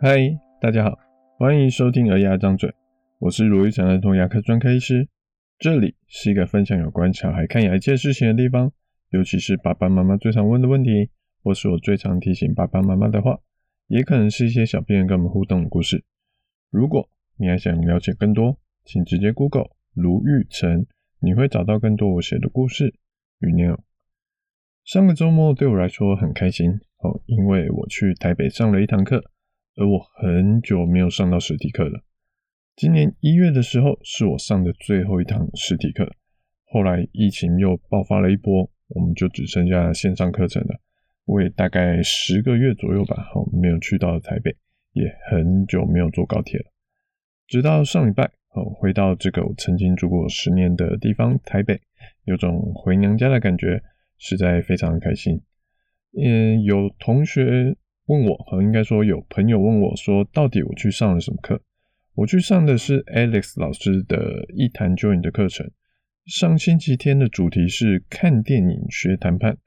嗨，大家好，欢迎收听《儿牙张嘴》，我是罗玉成儿童牙科专科医师，这里是一个分享有关小孩看牙一切事情的地方，尤其是爸爸妈妈最常问的问题，或是我最常提醒爸爸妈妈的话，也可能是一些小病人跟我们互动的故事。如果你还想了解更多，请直接 Google 卢玉成，你会找到更多我写的故事与内容。上个周末对我来说很开心哦，因为我去台北上了一堂课。而我很久没有上到实体课了。今年一月的时候是我上的最后一堂实体课，后来疫情又爆发了一波，我们就只剩下线上课程了。我也大概十个月左右吧，好，没有去到台北，也很久没有坐高铁了。直到上礼拜，哦，回到这个我曾经住过十年的地方台北，有种回娘家的感觉，实在非常开心。嗯，有同学。问我，和应该说有朋友问我说，到底我去上了什么课？我去上的是 Alex 老师的一谈 JOIN 的课程。上星期天的主题是看电影学谈判。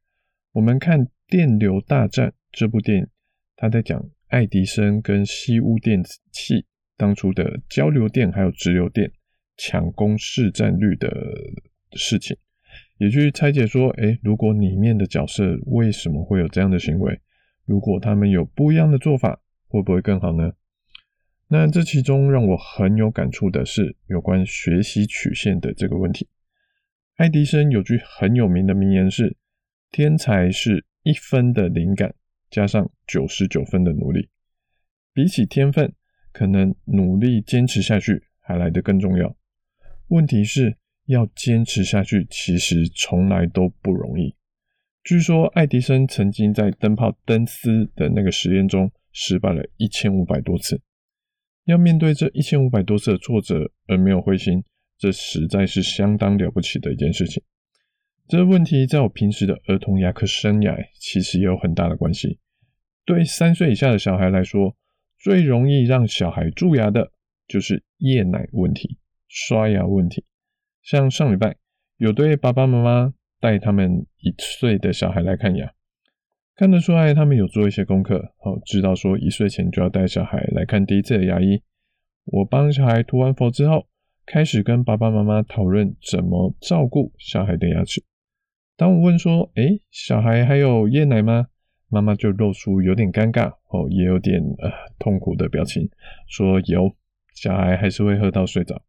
我们看《电流大战》这部电影，他在讲爱迪生跟西屋电子器当初的交流电还有直流电抢攻市占率的事情，也去拆解说，诶，如果里面的角色为什么会有这样的行为？如果他们有不一样的做法，会不会更好呢？那这其中让我很有感触的是有关学习曲线的这个问题。爱迪生有句很有名的名言是：“天才是一分的灵感加上九十九分的努力。”比起天分，可能努力坚持下去还来得更重要。问题是要坚持下去，其实从来都不容易。据说爱迪生曾经在灯泡灯丝的那个实验中失败了一千五百多次，要面对这一千五百多次的挫折而没有灰心，这实在是相当了不起的一件事情。这个问题在我平时的儿童牙科生涯其实也有很大的关系。对三岁以下的小孩来说，最容易让小孩蛀牙的就是夜奶问题、刷牙问题。像上礼拜有对爸爸妈妈。带他们一岁的小孩来看牙，看得出来他们有做一些功课，好知道说一岁前就要带小孩来看第一次的牙医。我帮小孩涂完氟之后，开始跟爸爸妈妈讨论怎么照顾小孩的牙齿。当我问说：“诶，小孩还有夜奶吗？”妈妈就露出有点尴尬，哦，也有点呃痛苦的表情，说有，小孩还是会喝到睡着。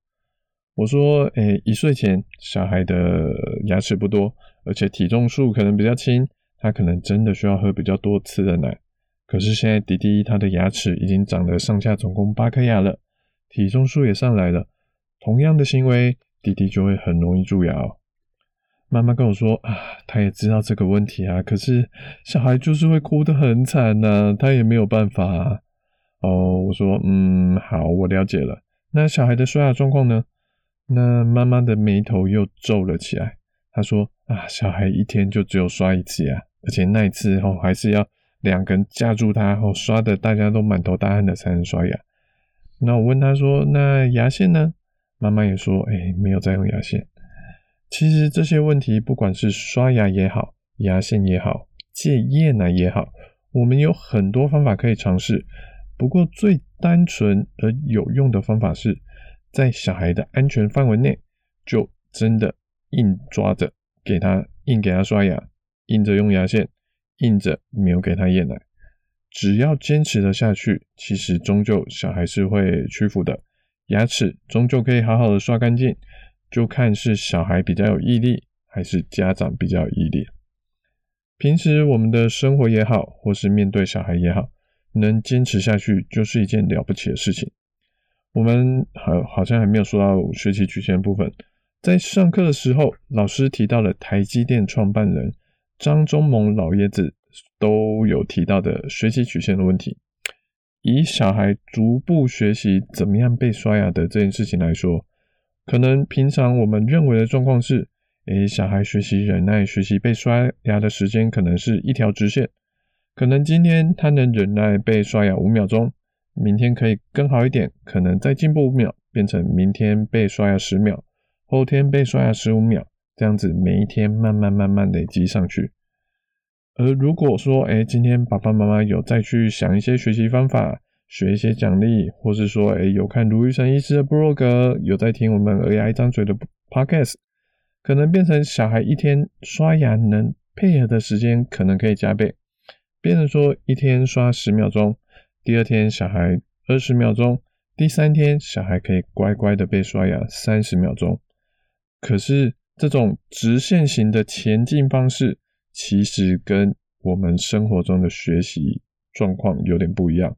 我说，诶、一岁前小孩的牙齿不多，而且体重数可能比较轻，他可能真的需要喝比较多次的奶。可是现在弟弟他的牙齿已经长了上下总共八颗牙了，体重数也上来了，同样的行为，弟弟就会很容易蛀牙哦。妈妈跟我说啊，他也知道这个问题啊，可是小孩就是会哭得很惨呐、啊，他也没有办法。哦，我说，嗯，好，我了解了。那小孩的刷牙状况呢？那妈妈的眉头又皱了起来。她说：“啊，小孩一天就只有刷一次牙，而且那一次后还是要两根架住他，后刷的大家都满头大汗的才能刷牙。”那我问她说：“那牙线呢？”妈妈也说：“哎，没有在用牙线。”其实这些问题，不管是刷牙也好，牙线也好，戒夜奶也好，我们有很多方法可以尝试。不过最单纯而有用的方法是。在小孩的安全范围内，就真的硬抓着给他，硬给他刷牙，硬着用牙线，硬着没有给他夜奶。只要坚持的下去，其实终究小孩是会屈服的，牙齿终究可以好好的刷干净。就看是小孩比较有毅力，还是家长比较有毅力。平时我们的生活也好，或是面对小孩也好，能坚持下去，就是一件了不起的事情。我们好好像还没有说到学习曲线部分，在上课的时候，老师提到了台积电创办人张忠谋老爷子都有提到的学习曲线的问题。以小孩逐步学习怎么样被刷牙的这件事情来说，可能平常我们认为的状况是，诶，小孩学习忍耐、学习被刷牙的时间可能是一条直线，可能今天他能忍耐被刷牙五秒钟。明天可以更好一点，可能再进步五秒，变成明天被刷牙十秒，后天被刷牙十五秒，这样子每一天慢慢慢慢累积上去。而如果说，哎，今天爸爸妈妈有再去想一些学习方法，学一些奖励，或是说，诶，有看卢玉成医师的部落格，有在听我们儿牙一张嘴的 podcast，可能变成小孩一天刷牙能配合的时间可能可以加倍，变成说一天刷十秒钟，第二天小孩二十秒钟，第三天小孩可以乖乖的被刷牙三十秒钟。可是这种直线型的前进方式，其实跟我们生活中的学习状况有点不一样。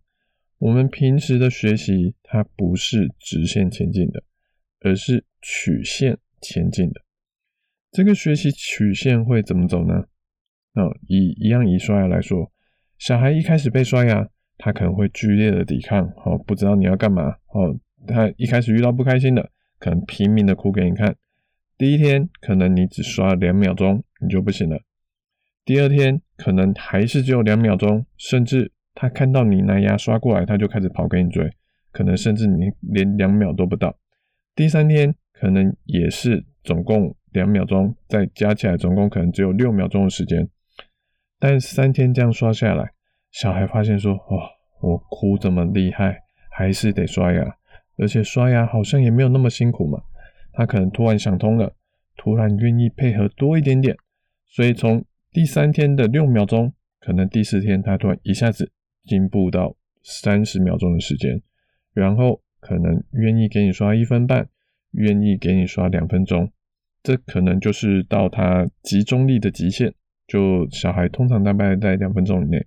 我们平时的学习，它不是直线前进的，而是曲线前进的。这个学习曲线会怎么走呢？哦，以一样以刷牙来说，小孩一开始被刷牙，他可能会剧烈的抵抗，哦，不知道你要干嘛，哦，他一开始遇到不开心的，可能拼命的哭给你看。第一天可能你只刷两秒钟，你就不行了。第二天可能还是只有两秒钟，甚至。他看到你拿牙刷过来，他就开始跑给你追，可能甚至你连两秒都不到。第三天可能也是总共两秒钟，再加起来总共可能只有六秒钟的时间。但三天这样刷下来，小孩发现说：“哦，我哭这么厉害，还是得刷牙，而且刷牙好像也没有那么辛苦嘛。”他可能突然想通了，突然愿意配合多一点点，所以从第三天的六秒钟，可能第四天他突然一下子。进步到三十秒钟的时间，然后可能愿意给你刷一分半，愿意给你刷两分钟，这可能就是到他集中力的极限。就小孩通常大概在两分钟以内，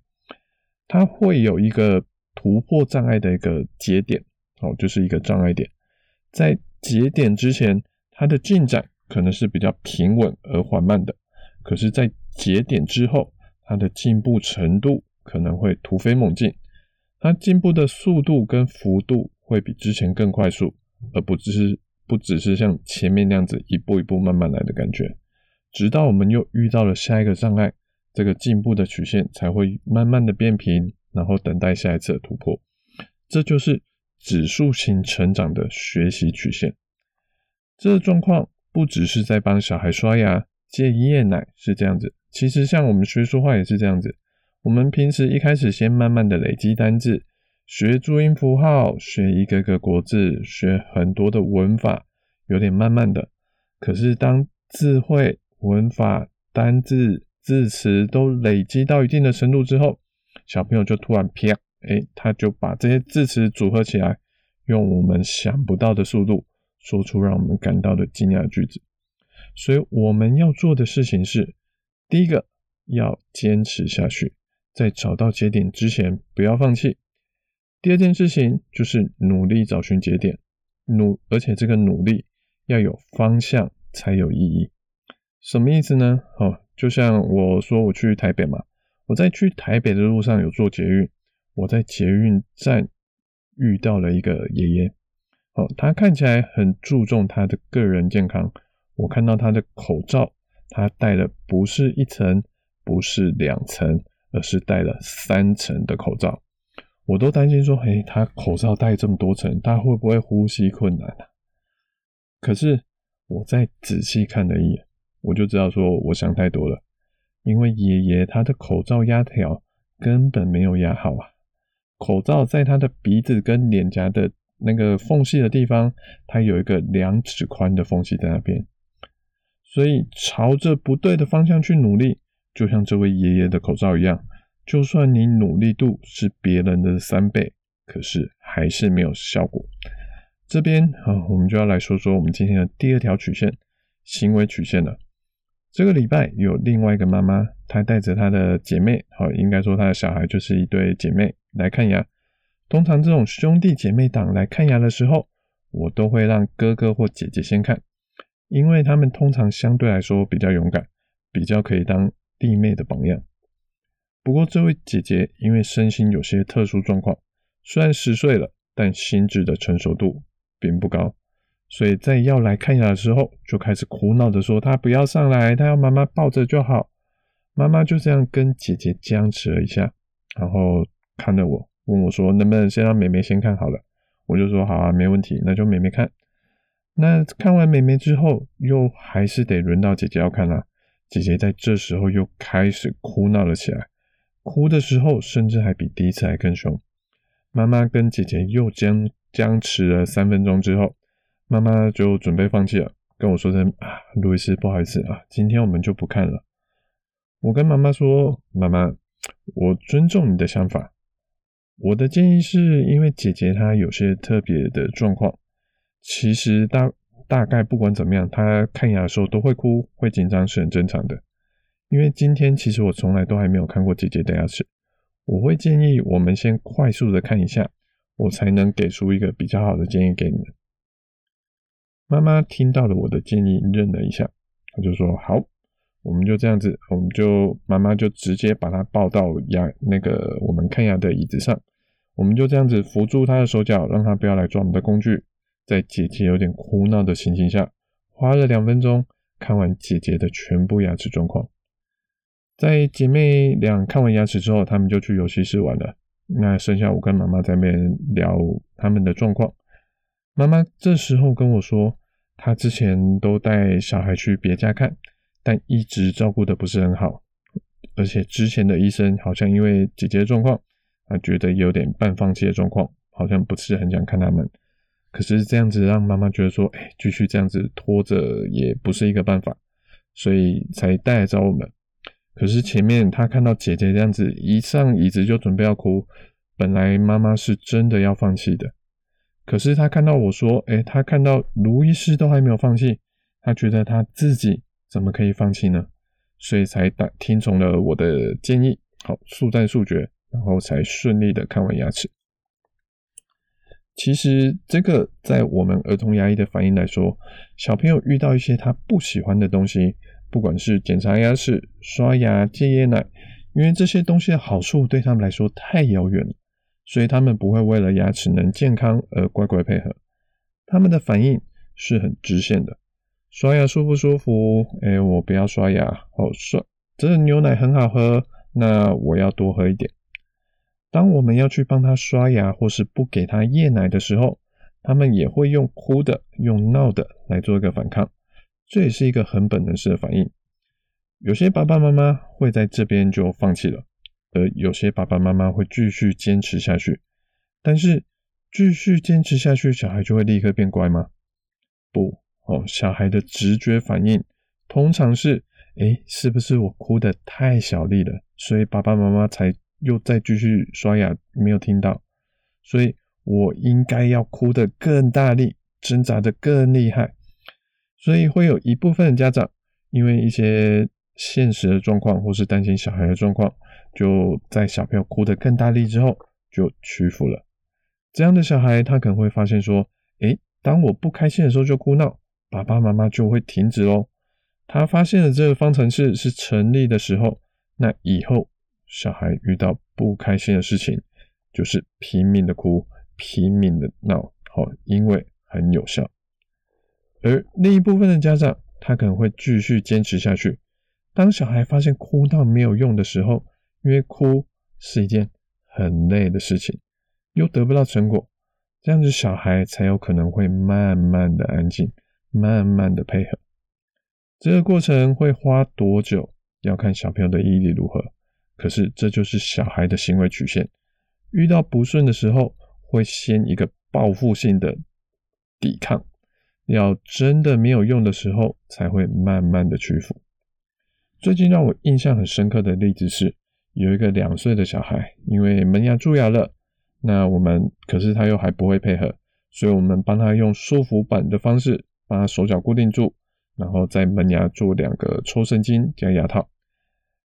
它会有一个突破障碍的一个节点，哦，就是一个障碍点。在节点之前，它的进展可能是比较平稳而缓慢的，可是，在节点之后，它的进步程度。可能会突飞猛进，它进步的速度跟幅度会比之前更快速，而不只是不只是像前面那样子一步一步慢慢来的感觉，直到我们又遇到了下一个障碍，这个进步的曲线才会慢慢的变平，然后等待下一次的突破。这就是指数型成长的学习曲线。这个状况不只是在帮小孩刷牙、戒夜奶是这样子，其实像我们学说话也是这样子。我们平时一开始先慢慢的累积单字，学注音符号，学一个个国字，学很多的文法，有点慢慢的。可是当词汇、文法、单字、字词都累积到一定的程度之后，小朋友就突然啪，哎，他就把这些字词组合起来，用我们想不到的速度说出让我们感到的惊讶的句子。所以我们要做的事情是，第一个要坚持下去。在找到节点之前，不要放弃。第二件事情就是努力找寻节点，努，而且这个努力要有方向才有意义。什么意思呢？哦，就像我说我去台北嘛，我在去台北的路上有坐捷运，我在捷运站遇到了一个爷爷，哦，他看起来很注重他的个人健康。我看到他的口罩，他戴的不是一层，不是两层。而是戴了三层的口罩，我都担心说，嘿，他口罩戴这么多层，他会不会呼吸困难啊？可是我再仔细看了一眼，我就知道说我想太多了，因为爷爷他的口罩压条根本没有压好啊，口罩在他的鼻子跟脸颊的那个缝隙的地方，它有一个两指宽的缝隙在那边，所以朝着不对的方向去努力。就像这位爷爷的口罩一样，就算你努力度是别人的三倍，可是还是没有效果。这边啊，我们就要来说说我们今天的第二条曲线——行为曲线了。这个礼拜有另外一个妈妈，她带着她的姐妹，好，应该说她的小孩就是一对姐妹来看牙。通常这种兄弟姐妹档来看牙的时候，我都会让哥哥或姐姐先看，因为他们通常相对来说比较勇敢，比较可以当。弟妹的榜样。不过，这位姐姐因为身心有些特殊状况，虽然十岁了，但心智的成熟度并不高，所以在要来看牙的时候，就开始苦恼着说：“她不要上来，她要妈妈抱着就好。”妈妈就这样跟姐姐僵持了一下，然后看着我，问我说：“能不能先让妹妹先看好了？”我就说：“好啊，没问题，那就妹妹看。”那看完妹妹之后，又还是得轮到姐姐要看啦。姐姐在这时候又开始哭闹了起来，哭的时候甚至还比第一次还更凶。妈妈跟姐姐又僵僵持了三分钟之后，妈妈就准备放弃了，跟我说声啊，路易斯，不好意思啊，今天我们就不看了。我跟妈妈说，妈妈，我尊重你的想法。我的建议是因为姐姐她有些特别的状况，其实大大概不管怎么样，她看牙的时候都会哭，会紧张是很正常的。因为今天其实我从来都还没有看过姐姐的牙齿，我会建议我们先快速的看一下，我才能给出一个比较好的建议给你们。妈妈听到了我的建议，愣了一下，她就说：“好，我们就这样子，我们就妈妈就直接把她抱到牙那个我们看牙的椅子上，我们就这样子扶住她的手脚，让她不要来抓我们的工具。在姐姐有点哭闹的情形下，花了两分钟看完姐姐的全部牙齿状况。”在姐妹俩看完牙齿之后，她们就去游戏室玩了。那剩下我跟妈妈在那边聊他们的状况。妈妈这时候跟我说，她之前都带小孩去别家看，但一直照顾的不是很好，而且之前的医生好像因为姐姐的状况，啊，觉得有点半放弃的状况，好像不是很想看他们。可是这样子让妈妈觉得说，哎，继续这样子拖着也不是一个办法，所以才带来找我们。可是前面他看到姐姐这样子一上椅子就准备要哭，本来妈妈是真的要放弃的。可是他看到我说，诶，他看到卢医师都还没有放弃，他觉得他自己怎么可以放弃呢？所以才打听从了我的建议，好，速战速决，然后才顺利的看完牙齿。其实这个在我们儿童牙医的反应来说，小朋友遇到一些他不喜欢的东西。不管是检查牙齿、刷牙、戒夜奶，因为这些东西的好处对他们来说太遥远了，所以他们不会为了牙齿能健康而乖乖配合。他们的反应是很直线的。刷牙舒不舒服？哎，我不要刷牙。哦，刷，这牛奶很好喝，那我要多喝一点。当我们要去帮他刷牙，或是不给他夜奶的时候，他们也会用哭的、用闹的来做一个反抗。这也是一个很本能式的反应。有些爸爸妈妈会在这边就放弃了，有些爸爸妈妈会继续坚持下去。但是继续坚持下去，小孩就会立刻变乖吗？不，哦，小孩的直觉反应通常是：诶，是不是我哭得太小力了，所以爸爸妈妈才又再继续刷牙，没有听到？所以我应该要哭得更大力，挣扎得更厉害。所以会有一部分家长，因为一些现实的状况，或是担心小孩的状况，就在小朋友哭得更大力之后，就屈服了。这样的小孩，他可能会发现说：“诶，当我不开心的时候就哭闹，爸爸妈妈就会停止喽。”他发现了这个方程式是成立的时候，那以后小孩遇到不开心的事情，就是拼命的哭，拼命的闹，好，因为很有效。而另一部分的家长，他可能会继续坚持下去。当小孩发现哭闹没有用的时候，因为哭是一件很累的事情，又得不到成果，这样子小孩才有可能会慢慢的安静，慢慢的配合。这个过程会花多久，要看小朋友的毅力如何。可是这就是小孩的行为曲线，遇到不顺的时候，会先一个报复性的抵抗。要真的没有用的时候，才会慢慢的屈服。最近让我印象很深刻的例子是，有一个两岁的小孩，因为门牙蛀牙了，那我们可是他又还不会配合，所以我们帮他用束缚板的方式，把手脚固定住，然后在门牙做两个抽神经加牙套。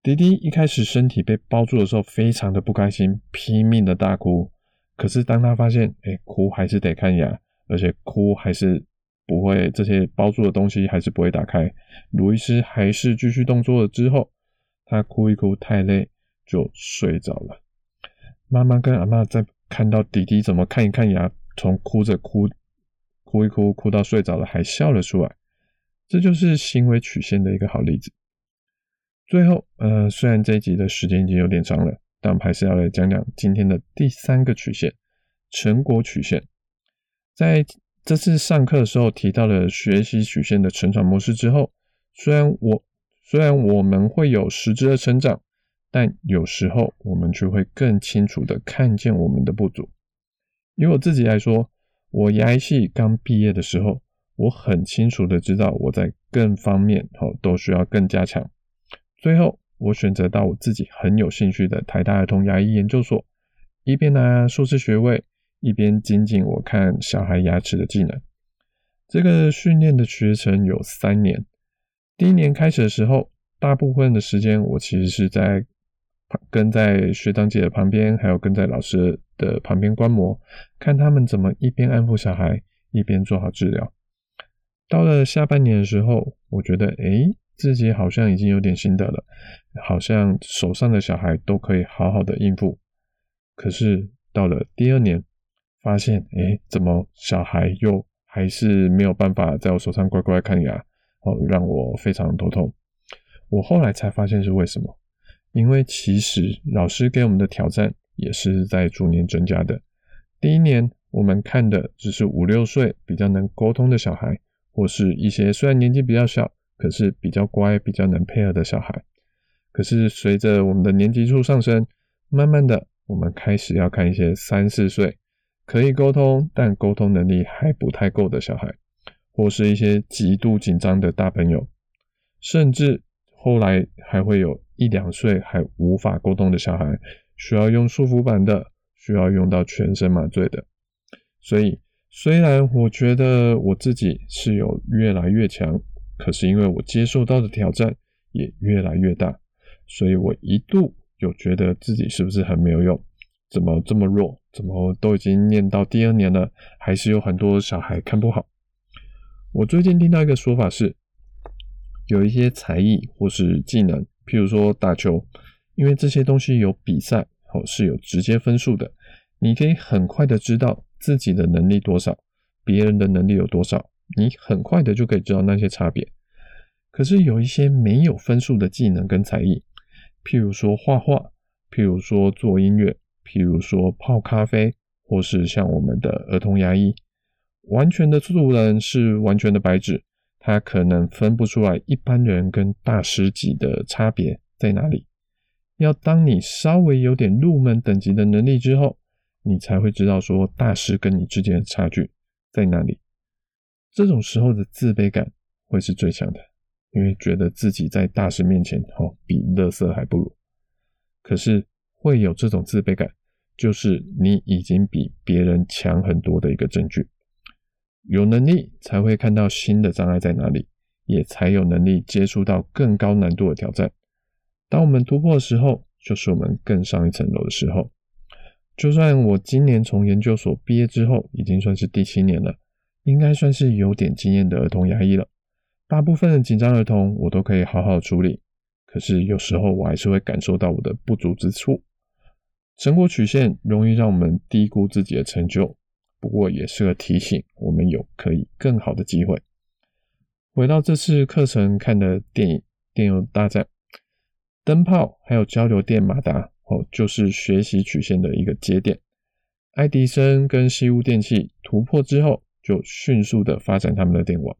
迪迪一开始身体被包住的时候，非常的不开心，拼命的大哭。可是当他发现，哎，哭还是得看牙，而且哭还是。不会，这些包住的东西还是不会打开。卢医师还是继续动作了之后，他哭一哭太累就睡着了。妈妈跟阿嬷在看到弟弟怎么看一看牙，从哭着哭哭一哭哭到睡着了，还笑了出来。这就是行为曲线的一个好例子。最后，呃，虽然这一集的时间已经有点长了，但我们还是要来讲讲今天的第三个曲线——成果曲线。在这次上课的时候提到了学习曲线的成长模式之后，虽然我虽然我们会有实质的成长，但有时候我们就会更清楚的看见我们的不足。以我自己来说，我牙医系刚毕业的时候，我很清楚的知道我在各方面哦都需要更加强。最后，我选择到我自己很有兴趣的台大儿童牙医研究所，一边拿硕士学位，一边精进我看小孩牙齿的技能。这个训练的学程有三年。第一年开始的时候，大部分的时间我其实是在跟在学长姐的旁边，还有跟在老师的旁边观摩，看他们怎么一边安抚小孩，一边做好治疗。到了下半年的时候，我觉得，诶，自己好像已经有点心得了，好像手上的小孩都可以好好的应付。可是到了第二年，发现，诶，怎么小孩又还是没有办法在我手上乖乖看牙，哦，让我非常头痛。我后来才发现是为什么。因为其实老师给我们的挑战也是在逐年增加的。第一年我们看的只是五六岁比较能沟通的小孩，或是一些虽然年纪比较小，可是比较乖、比较能配合的小孩。可是随着我们的年级数上升，慢慢的我们开始要看一些三四岁可以沟通，但沟通能力还不太够的小孩，或是一些极度紧张的大朋友，甚至后来还会有。一两岁还无法沟通的小孩，需要用束缚板的，需要用到全身麻醉的。所以，虽然我觉得我自己是有越来越强，可是因为我接受到的挑战也越来越大，所以我一度有觉得自己是不是很没有用？怎么这么弱？怎么都已经念到第二年了，还是有很多小孩看不好？我最近听到一个说法是，有一些才艺或是技能。譬如说打球，因为这些东西有比赛，哦，是有直接分数的，你可以很快的知道自己的能力多少，别人的能力有多少，你很快的就可以知道那些差别。可是有一些没有分数的技能跟才艺，譬如说画画，譬如说做音乐，譬如说泡咖啡，或是像我们的儿童牙医，完全的素人是完全的白纸。他可能分不出来一般人跟大师级的差别在哪里。要当你稍微有点入门等级的能力之后，你才会知道说大师跟你之间的差距在哪里。这种时候的自卑感会是最强的，因为觉得自己在大师面前哦比垃圾还不如。可是会有这种自卑感，就是你已经比别人强很多的一个证据。有能力才会看到新的障碍在哪里，也才有能力接触到更高难度的挑战。当我们突破的时候，就是我们更上一层楼的时候。就算我今年从研究所毕业之后，已经算是第七年了，应该算是有点经验的儿童牙医了。大部分的紧张儿童我都可以好好处理，可是有时候我还是会感受到我的不足之处。成果曲线容易让我们低估自己的成就。不过也是个提醒，我们有可以更好的机会。回到这次课程看的电影《电邮大战》，灯泡还有交流电马达哦，就是学习曲线的一个节点。爱迪生跟西屋电器突破之后，就迅速的发展他们的电网。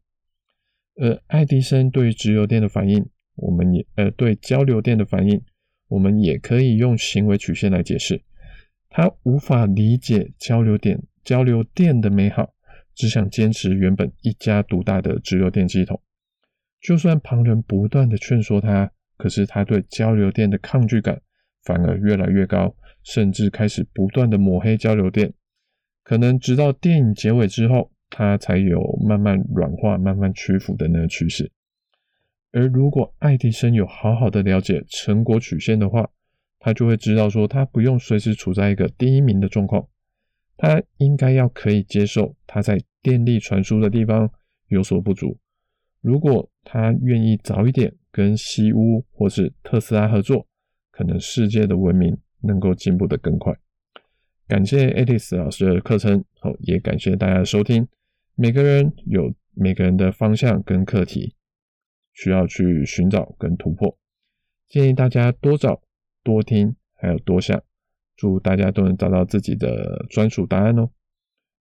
而爱迪生对直流电的反应，我们也呃对交流电的反应，我们也可以用行为曲线来解释。他无法理解交流电。交流电的美好，只想坚持原本一家独大的直流电系统。就算旁人不断的劝说他，可是他对交流电的抗拒感反而越来越高，甚至开始不断的抹黑交流电。可能直到电影结尾之后，他才有慢慢软化、慢慢屈服的那个趋势。而如果爱迪生有好好的了解成果曲线的话，他就会知道说，他不用随时处在一个第一名的状况。他应该要可以接受他在电力传输的地方有所不足。如果他愿意早一点跟西屋或是特斯拉合作，可能世界的文明能够进步得更快。感谢 Alice 老师的课程，好，也感谢大家的收听。每个人有每个人的方向跟课题，需要去寻找跟突破。建议大家多找、多听，还有多想。祝大家都能找到自己的专属答案哦！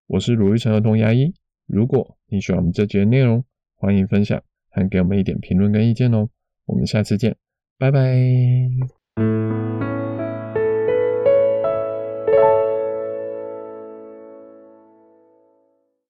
我是鲁豫成儿童牙医。如果你喜欢我们这节内容，欢迎分享，还给我们一点评论跟意见哦。我们下次见，拜拜。